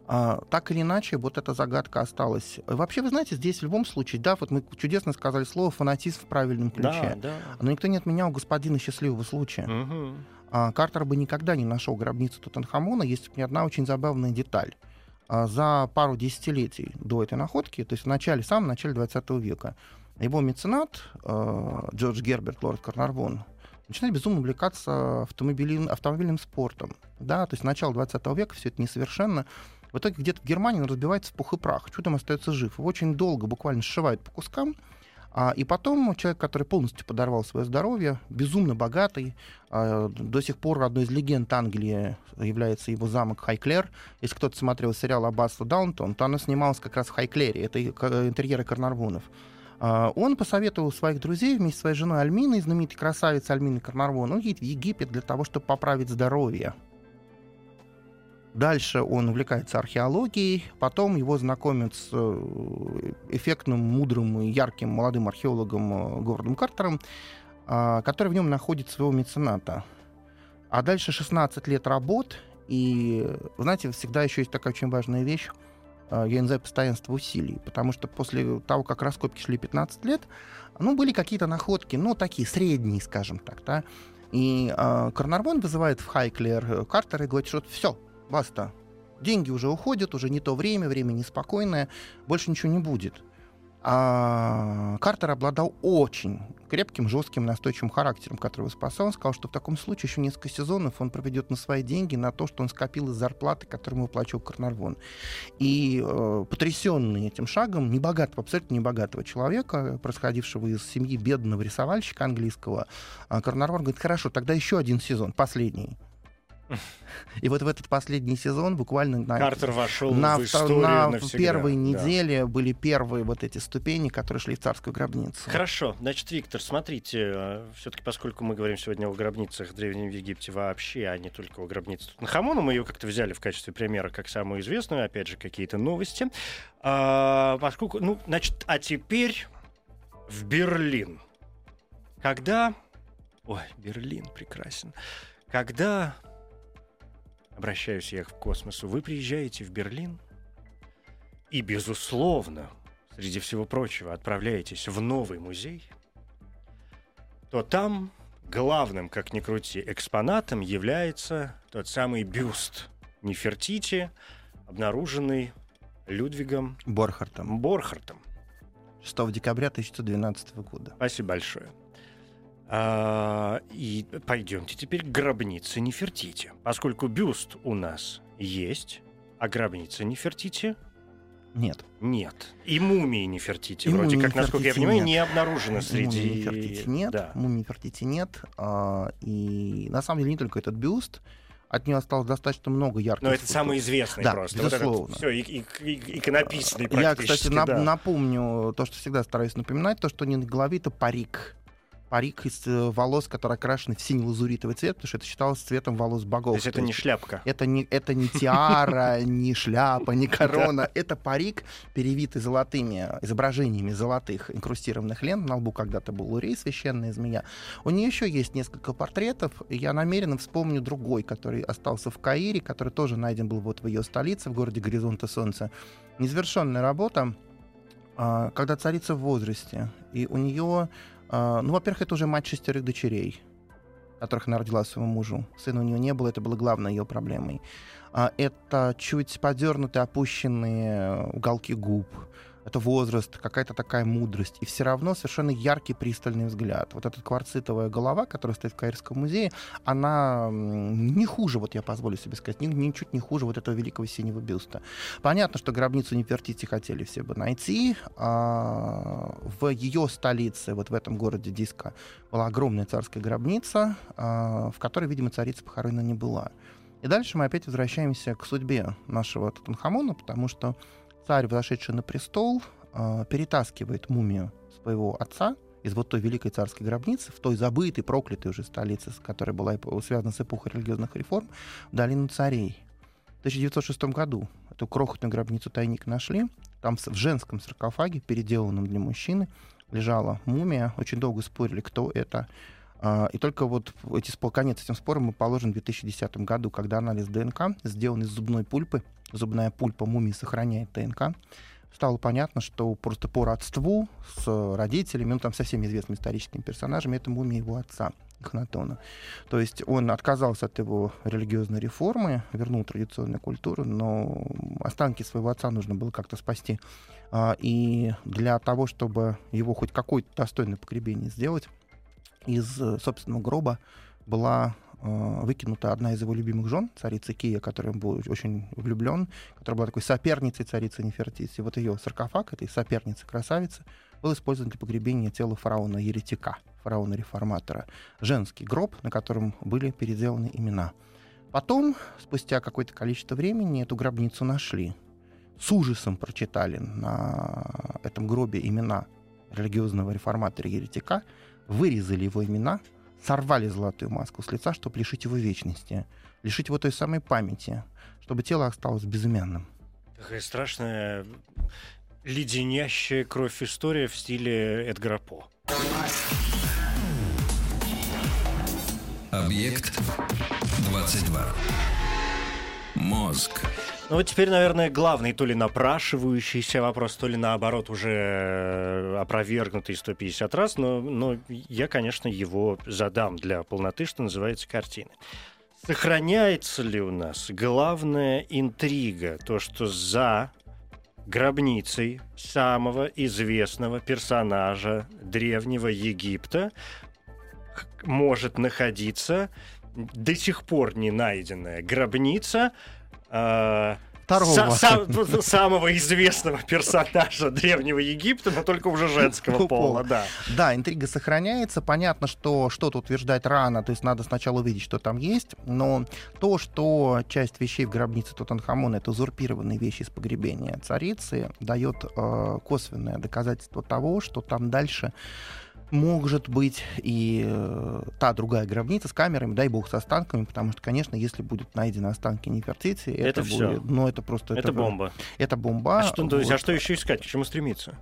А, так или иначе, вот эта загадка осталась. Вообще, вы знаете, здесь в любом случае, да, вот мы чудесно сказали слово фанатизм в правильном ключе.
Да, да.
Но никто не отменял господина счастливого случая.
Мгм.
А, Картер бы никогда не нашел гробницу Тутанхамона, если бы не одна очень забавная деталь. А, За пару десятилетий до этой находки, то есть в начале, в самом начале 20 века, его меценат э, Джордж Герберт, лорд Карнарвон, начинает безумно увлекаться автомобилем, автомобильным спортом. Да, то есть начало 20 века, все это несовершенно. В итоге где-то в Германии он разбивается в пух и прах, чудом остается жив. Его очень долго буквально сшивают по кускам, а, и потом человек, который полностью подорвал свое здоровье, безумно богатый, а, до сих пор одной из легенд Англии является его замок Хайклер. Если кто-то смотрел сериал «Аббатство Даунтон», то оно снималось как раз в Хайклере. Это интерьеры Карнарвонов. А, Он посоветовал своих друзей вместе с своей женой Альминой, знаменитой красавицей Альминой Карнарвон, уехать в Египет для того, чтобы поправить здоровье. Дальше он увлекается археологией, потом его знакомят с э, эффектным, мудрым и ярким молодым археологом э, Говардом Картером, а, который в нем находит своего мецената. А дальше 16 лет работ, и, вы знаете, всегда еще есть такая очень важная вещь. Э, я называю постоянство усилий, потому что после того, как раскопки шли 15 лет, ну, были какие-то находки, ну, такие средние, скажем так, да, и э, Карнарвон вызывает в Хайклер Картера и говорит, что все, баста, деньги уже уходят, уже не то время, время неспокойное, больше ничего не будет. А Картер обладал очень крепким, жестким, настойчивым характером, который спасал. Он сказал, что в таком случае еще несколько сезонов он проведет на свои деньги, на то, что он скопил из зарплаты, которую ему выплачивал Карнарвон. И э, потрясенный этим шагом, небогатого, абсолютно небогатого человека, происходившего из семьи бедного рисовальщика английского, э, Карнарвон говорит, хорошо, тогда еще один сезон, последний. И вот в этот последний сезон буквально на,
Картер вошел
на,
в историю
на первой
Да.
неделе были первые вот эти ступени, которые шли в царскую гробницу.
Хорошо, значит, Виктор, смотрите, все-таки поскольку мы говорим сегодня о гробницах в Древнем Египте вообще, а не только о гробнице Тутанхамона, мы ее как-то взяли в качестве примера как самую известную, опять же, какие-то новости. А, поскольку, ну, значит, а теперь в Берлин. Когда... Ой, Берлин прекрасен. Когда, обращаюсь я к космосу, вы приезжаете в Берлин и, безусловно, среди всего прочего, отправляетесь в новый музей, то там главным, как ни крути, экспонатом является тот самый бюст Нефертити, обнаруженный Людвигом
Борхартом.
Борхартом.
6 декабря 1912 года.
Спасибо большое. А, и пойдемте теперь к гробнице Нефертити. Поскольку бюст у нас есть, а гробница Нефертити
Нет.
нет. И мумии Нефертити,
И
вроде
мумии
как, насколько я
Нефертити
понимаю,
нет.
не обнаружено среди...
Мумии Нефертити нет.
Да.
Мумии Нефертити нет. А, и на самом деле не только этот бюст. От нее осталось достаточно много ярких
Но это
скульптур.
самый известный
Да,
просто.
безусловно.
все, и, и- и- иконописный
Я, кстати,
да.
напомню то, что всегда стараюсь напоминать, то, что не на голове это парик. Парик из э, волос, который окрашен в синий-лазуритовый цвет, потому что это считалось цветом волос богов.
То есть это не шляпка.
Это не, это не тиара, не шляпа, не корона. Это парик, перевитый золотыми изображениями золотых инкрустированных лент. На лбу когда-то был Лурей, священная змея. У нее еще есть несколько портретов. Я намеренно вспомню другой, который остался в Каире, который тоже найден был вот в ее столице, в городе Горизонта Солнца. Незавершенная работа, а, когда царица в возрасте. И у нее, ну, во-первых, это уже мать шестерых дочерей которых она родила своему мужу. Сына у нее не было, это было главной ее проблемой. А, Это чуть подернутые, опущенные уголки губ. Это возраст, какая-то такая мудрость. И все равно совершенно яркий, пристальный взгляд. Вот эта кварцитовая голова, которая стоит в Каирском музее, она не хуже, вот я позволю себе сказать, ни- ничуть не хуже вот этого великого синего бюста. Понятно, что гробницу Нефертити хотели все бы найти. А, В ее столице, вот в этом городе Диска, была огромная царская гробница, а, в которой, видимо, царица похоронена не была. И дальше мы опять возвращаемся к судьбе нашего Тутанхамона, потому что царь, взошедший на престол, а, перетаскивает мумию своего отца из вот той великой царской гробницы, в той забытой, проклятой уже столице, с которой была связана с эпохой религиозных реформ, в долину царей. В 1906 году эту крохотную гробницу-тайник нашли. Там в женском саркофаге, переделанном для мужчины, лежала мумия. Очень долго спорили, кто это. А, И только вот эти спор, конец этим спорам мы положен в 2010 году, когда анализ ДНК сделан из зубной пульпы. Зубная пульпа мумии сохраняет ДНК. Стало понятно, что просто по родству с родителями, ну там со всеми известными историческими персонажами, это мумия его отца, Эхнатона. То есть он отказался от его религиозной реформы, вернул традиционную культуру, но останки своего отца нужно было как-то спасти. А, И для того, чтобы его хоть какое-то достойное погребение сделать, из собственного гроба была выкинута одна из его любимых жен, царица Кия, которой он был очень влюблен, которая была такой соперницей царицы Нефертити. Вот ее саркофаг, этой соперницы красавицы, был использован для погребения тела фараона-еретика, фараона-реформатора. Женский гроб, на котором были переделаны имена. Потом, спустя какое-то количество времени, эту гробницу нашли. С ужасом прочитали на этом гробе имена религиозного реформатора-еретика, вырезали его имена, сорвали золотую маску с лица, чтобы лишить его вечности, лишить его той самой памяти, чтобы тело осталось безымянным.
Такая страшная, леденящая кровь история в стиле Эдгара По.
Объект 22. Мозг.
Ну вот теперь, наверное, главный то ли напрашивающийся вопрос, то ли наоборот уже э, опровергнутый 150 раз, но, но я, конечно, его задам для полноты, что называется, картины. Сохраняется ли у нас главная интрига, то, что за гробницей самого известного персонажа древнего Египта может находиться до сих пор не найденная гробница э,
Второго.
са- са- самого известного персонажа древнего Египта, но только уже женского пола, да.
Да, интрига сохраняется. Понятно, что что-то утверждать рано, то есть надо сначала увидеть, что там есть. Но то, что часть вещей в гробнице Тутанхамона — это узурпированные вещи из погребения царицы, дает э, косвенное доказательство того, что там дальше может быть и э, та другая гробница с камерами, дай бог, с останками, потому что, конечно, если будут найдены останки Нефертити, это,
Это всё.
будет, ну, это просто...
Это бомба.
Это бомба.
А что, а
вот.
что еще искать? К чему стремиться?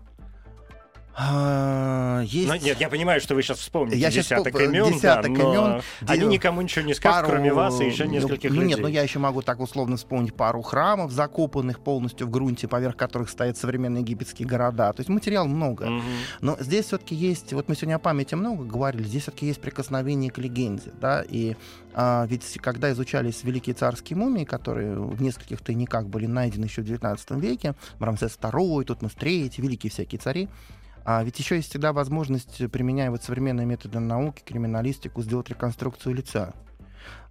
А, есть...
Ну, нет, я понимаю, что вы сейчас вспомните
Я
десяток
вспом-
имен,
десяток
да, но
имен,
они никому ничего не скажут,
пару-
кроме вас и еще
ну,
нескольких
ну,
людей.
нет, ну я еще могу так условно вспомнить пару храмов, закопанных полностью в грунте, поверх которых стоят современные египетские города. То есть материал много.
Мгм.
Но здесь все-таки есть, вот мы сегодня о памяти много говорили, здесь все-таки есть прикосновение к легенде, да, и а, ведь когда изучались великие царские мумии, которые в нескольких тайниках были найдены еще в XIX веке, Рамсес II, Тутмос III, великие всякие цари, а ведь еще есть всегда возможность, применяя вот современные методы науки, криминалистику, сделать реконструкцию лица.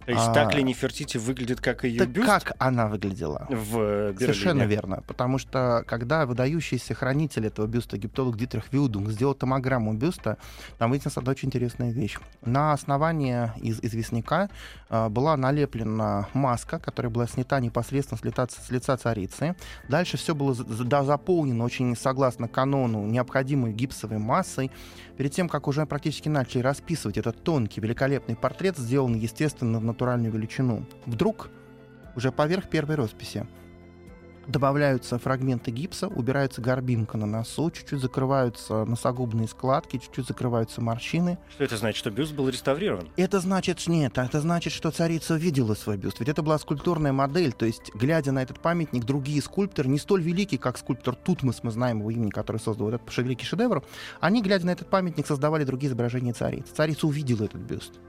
То есть
а-
так ли Нефертити выглядит, как ее
Так
бюст
как она выглядела?
в э, Берлине?
Совершенно верно. Потому что когда выдающийся хранитель этого бюста, египтолог Дитрих Виудунг, сделал томограмму бюста, там выяснилась одна очень интересная вещь. На основании из известняка э, была налеплена маска, которая была снята непосредственно с лица, с лица царицы. Дальше все было за- да, заполнено очень согласно канону необходимой гипсовой массой. Перед тем, как уже практически начали расписывать этот тонкий, великолепный портрет, сделанный, естественно, в натуральную величину, вдруг уже поверх первой росписи добавляются фрагменты гипса, убирается горбинка на носу, чуть-чуть закрываются носогубные складки, чуть-чуть закрываются морщины.
Что это значит, что бюст был реставрирован?
Это значит, нет, это значит, что царица видела свой бюст. Ведь это была скульптурная модель, то есть, глядя на этот памятник, другие скульпторы, не столь великие, как скульптор Тутмос, мы знаем его имени, который создал этот великий шедевр, они, глядя на этот памятник, создавали другие изображения царицы. Царица увидела этот бюст.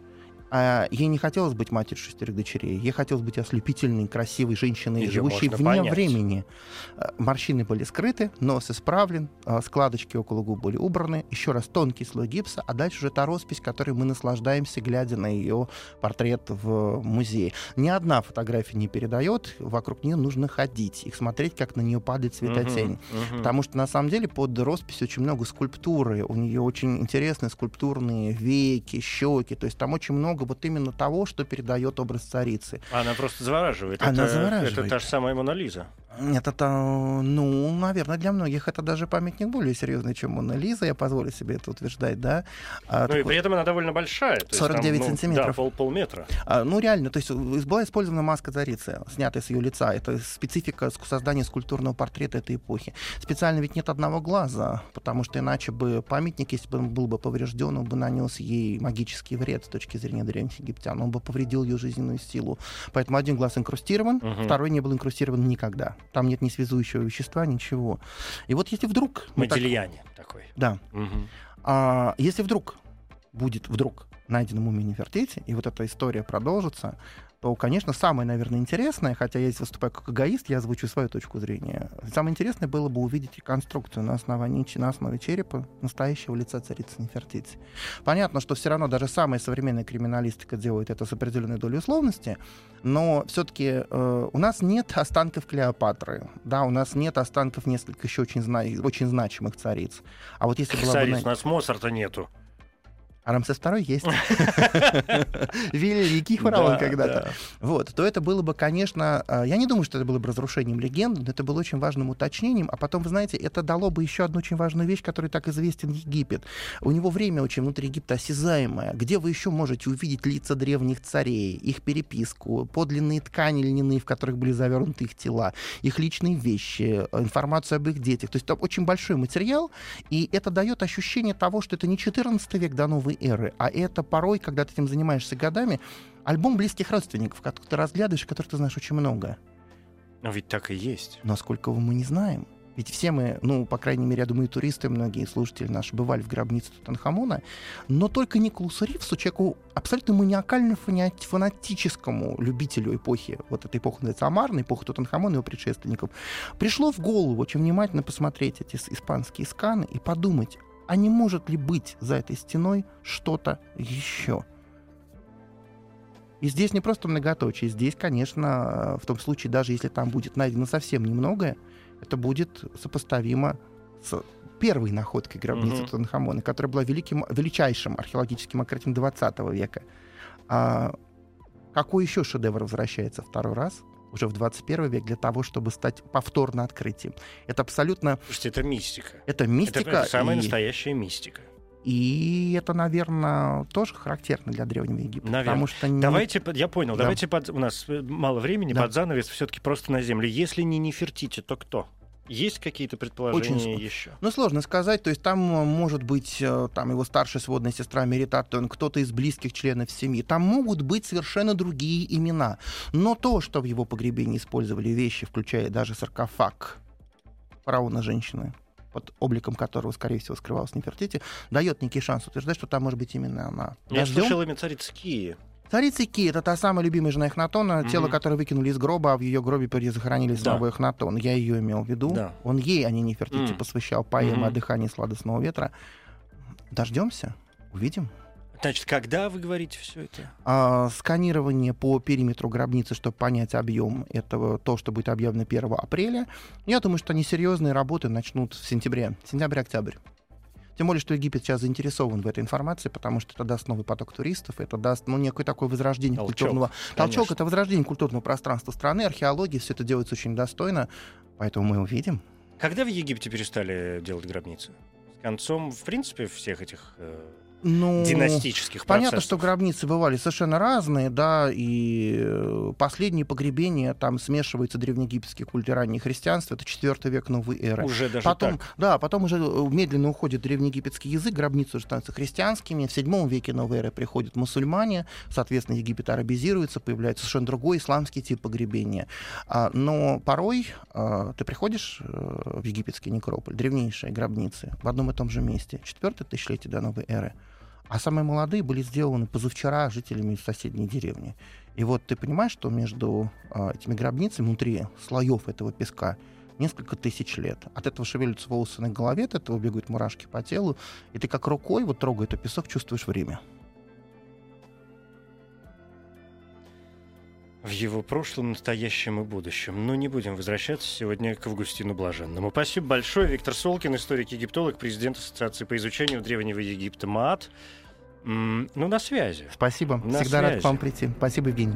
А ей не хотелось быть матерью шестерых дочерей. Ей хотелось быть ослепительной, красивой женщиной,
Её
живущей вне
понять.
времени. А, Морщины были скрыты, нос исправлен, а, складочки около губ были убраны, еще раз тонкий слой гипса, а дальше уже та роспись, которой мы наслаждаемся, глядя на ее портрет в музее. Ни одна фотография не передает, вокруг нее нужно ходить, их смотреть, как на нее падает светотень.
Мгм, мгм.
Потому что на самом деле под росписью очень много скульптуры. У нее очень интересные скульптурные веки, щеки. То есть там очень много вот именно того, что передает образ царицы.
Она просто завораживает.
Она
это,
завораживает.
Это та же самая Мона Лиза.
Это, то, ну, наверное, для многих это даже памятник более серьезный, чем Мона Лиза. Я позволю себе это утверждать, да. А,
Ну
так
и
вот,
при этом она довольно большая. то есть там,
49
ну,
сантиметров.
Да, пол, полметра.
а, ну, реально, то есть э, была использована маска царицы, снятая с ее лица. Это специфика создания скульптурного портрета этой эпохи. Специально ведь нет одного глаза, потому что иначе бы памятник, если бы он был бы поврежден, он бы нанес ей магический вред с точки зрения древних египтян. Он бы повредил ее жизненную силу. Поэтому один глаз инкрустирован,
Мгм.
второй не был инкрустирован никогда. Там нет ни связующего вещества, ничего. И вот если вдруг... мы так-
Модильяне такой.
да.
Мгм.
А если вдруг будет вдруг найдена мумия Нефертити, и вот эта история продолжится, то, конечно, самое, наверное, интересное, хотя я здесь выступаю как эгоист, я озвучу свою точку зрения, самое интересное было бы увидеть реконструкцию на основании, на основе черепа настоящего лица царицы Нефертити. Понятно, что все равно даже самая современная криминалистика делает это с определенной долей условности, но все-таки у нас нет останков Клеопатры, да, у нас нет останков нескольких еще очень, зна- очень значимых цариц. А вот если была бы...
Цариц,
най-
у нас Моцарта нету.
А Рамсес II есть. Великий фараон
Да,
когда-то.
да.
Вот, то это было бы, конечно, а, я не думаю, что это было бы разрушением легенды, но это было очень важным уточнением, а потом, вы знаете, это дало бы еще одну очень важную вещь, которой так известен Египет. У него время очень внутри Египта осязаемое, где вы еще можете увидеть лица древних царей, их переписку, подлинные ткани льняные, в которых были завернуты их тела, их личные вещи, информацию об их детях. То есть там очень большой материал, и это дает ощущение того, что это не 14 век до новой новой эры. А это порой, когда ты этим занимаешься годами, альбом близких родственников, который ты разглядываешь, который ты знаешь очень много.
Но ведь так и есть.
Но сколько мы не знаем. Ведь все мы, ну, по крайней мере, я думаю, туристы, многие слушатели наши бывали в гробнице Тутанхамона, но только Николасу Ривсу, человеку абсолютно маниакально фанатическому любителю эпохи, вот этой эпохи называется Амарна, эпоха Тутанхамона и его предшественников, пришло в голову очень внимательно посмотреть эти испанские сканы и подумать, а не может ли быть за этой стеной что-то еще? И здесь не просто многоточие, здесь, конечно, в том случае, даже если там будет найдено совсем немногое, это будет сопоставимо с первой находкой гробницы mm-hmm. Тутанхамона, которая была великим, величайшим археологическим открытием 20 века. А какой еще шедевр возвращается второй раз? Уже в 21 век для того, чтобы стать повторно открытием. Это абсолютно...
Слушайте, это мистика.
Это мистика. Это,
это самая и... настоящая мистика.
И это, наверное, тоже характерно для Древнего Египта.
Наверное. Потому что не... Давайте, я понял, да. давайте под, у нас э, мало времени, да. под занавес все-таки просто на землю. Если не Нефертити, то кто? Есть какие-то предположения Очень еще?
Ну, сложно сказать. То есть там э, может быть э, там его старшая сводная сестра Меритатон, кто-то из близких членов семьи. Там могут быть совершенно другие имена. Но то, что в его погребении использовали вещи, включая даже саркофаг фараона женщины, под обликом которого, скорее всего, скрывалась Нефертити, дает некий шанс утверждать, что там может быть именно она.
Я Дождем? слышал имя царицы Кии.
Царица Ки — это та самая любимая жена Эхнатона, mm-hmm. тело которое выкинули из гроба, а в ее гробе захоронили самого да. Эхнатона. Я ее имел в виду. Да. Он ей, а не Нефертити, mm-hmm. посвящал поэмы mm-hmm. о дыхании сладостного ветра. Дождемся, увидим.
Значит, когда вы говорите все это?
А, сканирование по периметру гробницы, чтобы понять объем этого, то, что будет объявлено 1 апреля. Я думаю, что они серьезные работы начнут в сентябре, сентябрь-октябрь. Тем более, что Египет сейчас заинтересован в этой информации, потому что это даст новый поток туристов, это даст ну, некое такое возрождение толчок, культурного... Конечно. Толчок — это возрождение культурного пространства страны, археологии, все это делается очень достойно, поэтому мы увидим.
Когда в Египте перестали делать гробницы? С концом, в принципе, всех этих э, ну, династических
процессов. Понятно, что гробницы бывали совершенно разные, да, и э, последние погребения, там смешивается древнеегипетский культ и раннее христианство, это четвертый век новой эры.
Уже даже
потом,
так?
Да, потом уже э, медленно уходит древнеегипетский язык, гробницы уже становятся христианскими, в седьмом веке новой эры приходят мусульмане, соответственно, Египет арабизируется, появляется совершенно другой исламский тип погребения. А, но порой а, ты приходишь в египетский некрополь, древнейшие гробницы, в одном и том же месте, четвертое тысячелетие до новой эры, а самые молодые были сделаны позавчера жителями соседней деревни. И вот ты понимаешь, что между э, этими гробницами, внутри слоев этого песка, несколько тысяч лет. От этого шевелятся волосы на голове, от этого бегают мурашки по телу, и ты как рукой, вот трогая этот песок, чувствуешь время.
В его прошлом, настоящем и будущем. Но не будем возвращаться сегодня к Августину Блаженному. Спасибо большое. Виктор Солкин, историк-египтолог, президент Ассоциации по изучению Древнего Египта МААТ. Ну, на связи.
Спасибо. На Всегда связи. рад к вам прийти. Спасибо, Евгений.